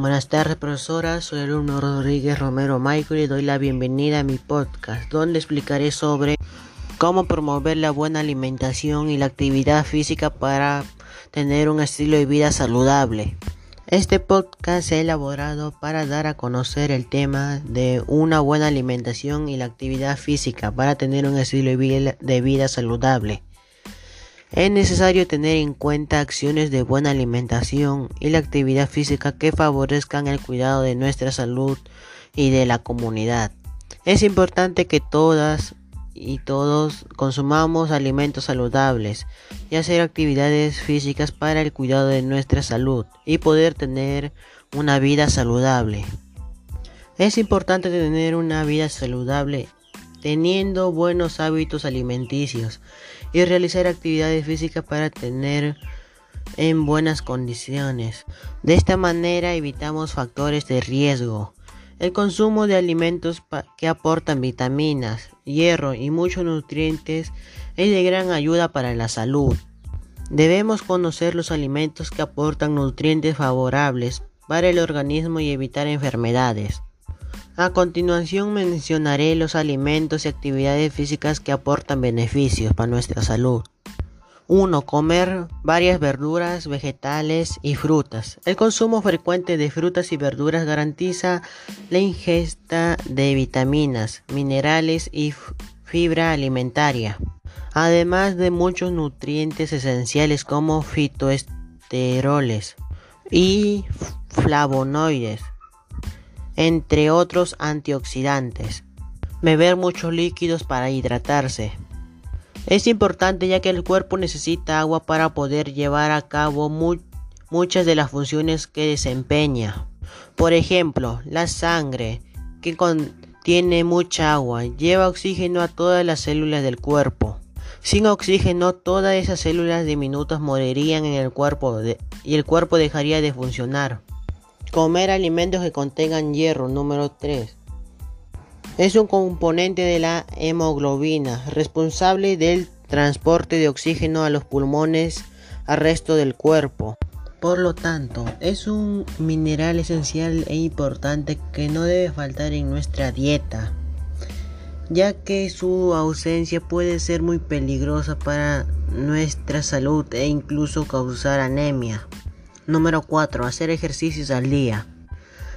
Buenas tardes, profesora. Soy el alumno Rodríguez Romero Michael y doy la bienvenida a mi podcast, donde explicaré sobre cómo promover la buena alimentación y la actividad física para tener un estilo de vida saludable. Este podcast se ha elaborado para dar a conocer el tema de una buena alimentación y la actividad física para tener un estilo de vida saludable. Es necesario tener en cuenta acciones de buena alimentación y la actividad física que favorezcan el cuidado de nuestra salud y de la comunidad. Es importante que todas y todos consumamos alimentos saludables y hacer actividades físicas para el cuidado de nuestra salud y poder tener una vida saludable. Es importante tener una vida saludable teniendo buenos hábitos alimenticios y realizar actividades físicas para tener en buenas condiciones. De esta manera evitamos factores de riesgo. El consumo de alimentos que aportan vitaminas, hierro y muchos nutrientes es de gran ayuda para la salud. Debemos conocer los alimentos que aportan nutrientes favorables para el organismo y evitar enfermedades. A continuación mencionaré los alimentos y actividades físicas que aportan beneficios para nuestra salud. 1. Comer varias verduras, vegetales y frutas. El consumo frecuente de frutas y verduras garantiza la ingesta de vitaminas, minerales y fibra alimentaria, además de muchos nutrientes esenciales como fitoesteroles y flavonoides entre otros antioxidantes. Beber muchos líquidos para hidratarse. Es importante ya que el cuerpo necesita agua para poder llevar a cabo muchas de las funciones que desempeña. Por ejemplo, la sangre, que contiene mucha agua, lleva oxígeno a todas las células del cuerpo. Sin oxígeno, todas esas células diminutas morirían en el cuerpo y el cuerpo dejaría de funcionar. Comer alimentos que contengan hierro, número 3. Es un componente de la hemoglobina, responsable del transporte de oxígeno a los pulmones al resto del cuerpo. Por lo tanto, es un mineral esencial e importante que no debe faltar en nuestra dieta, ya que su ausencia puede ser muy peligrosa para nuestra salud e incluso causar anemia. Número 4. Hacer ejercicios al día.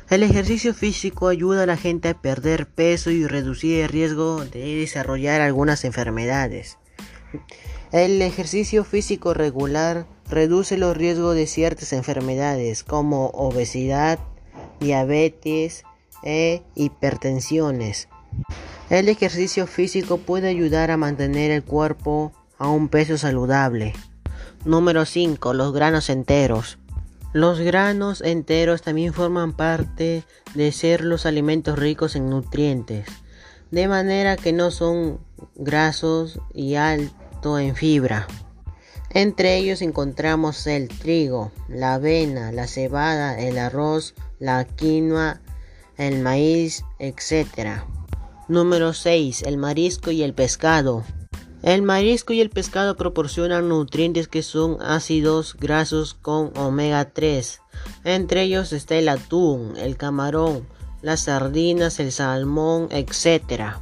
El ejercicio físico ayuda a la gente a perder peso y reducir el riesgo de desarrollar algunas enfermedades. El ejercicio físico regular reduce los riesgos de ciertas enfermedades como obesidad, diabetes e hipertensiones. El ejercicio físico puede ayudar a mantener el cuerpo a un peso saludable. Número 5. Los granos enteros. Los granos enteros también forman parte de ser los alimentos ricos en nutrientes, de manera que no son grasos y alto en fibra. Entre ellos encontramos el trigo, la avena, la cebada, el arroz, la quinoa, el maíz, etc. Número 6. El marisco y el pescado. El marisco y el pescado proporcionan nutrientes que son ácidos grasos con omega 3. Entre ellos está el atún, el camarón, las sardinas, el salmón, etc.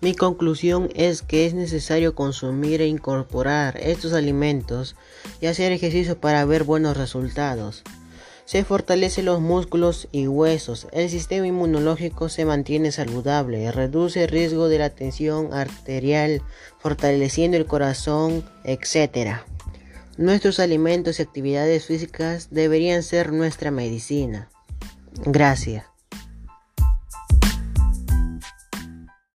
Mi conclusión es que es necesario consumir e incorporar estos alimentos y hacer ejercicio para ver buenos resultados. Se fortalecen los músculos y huesos, el sistema inmunológico se mantiene saludable, reduce el riesgo de la tensión arterial, fortaleciendo el corazón, etc. Nuestros alimentos y actividades físicas deberían ser nuestra medicina. Gracias.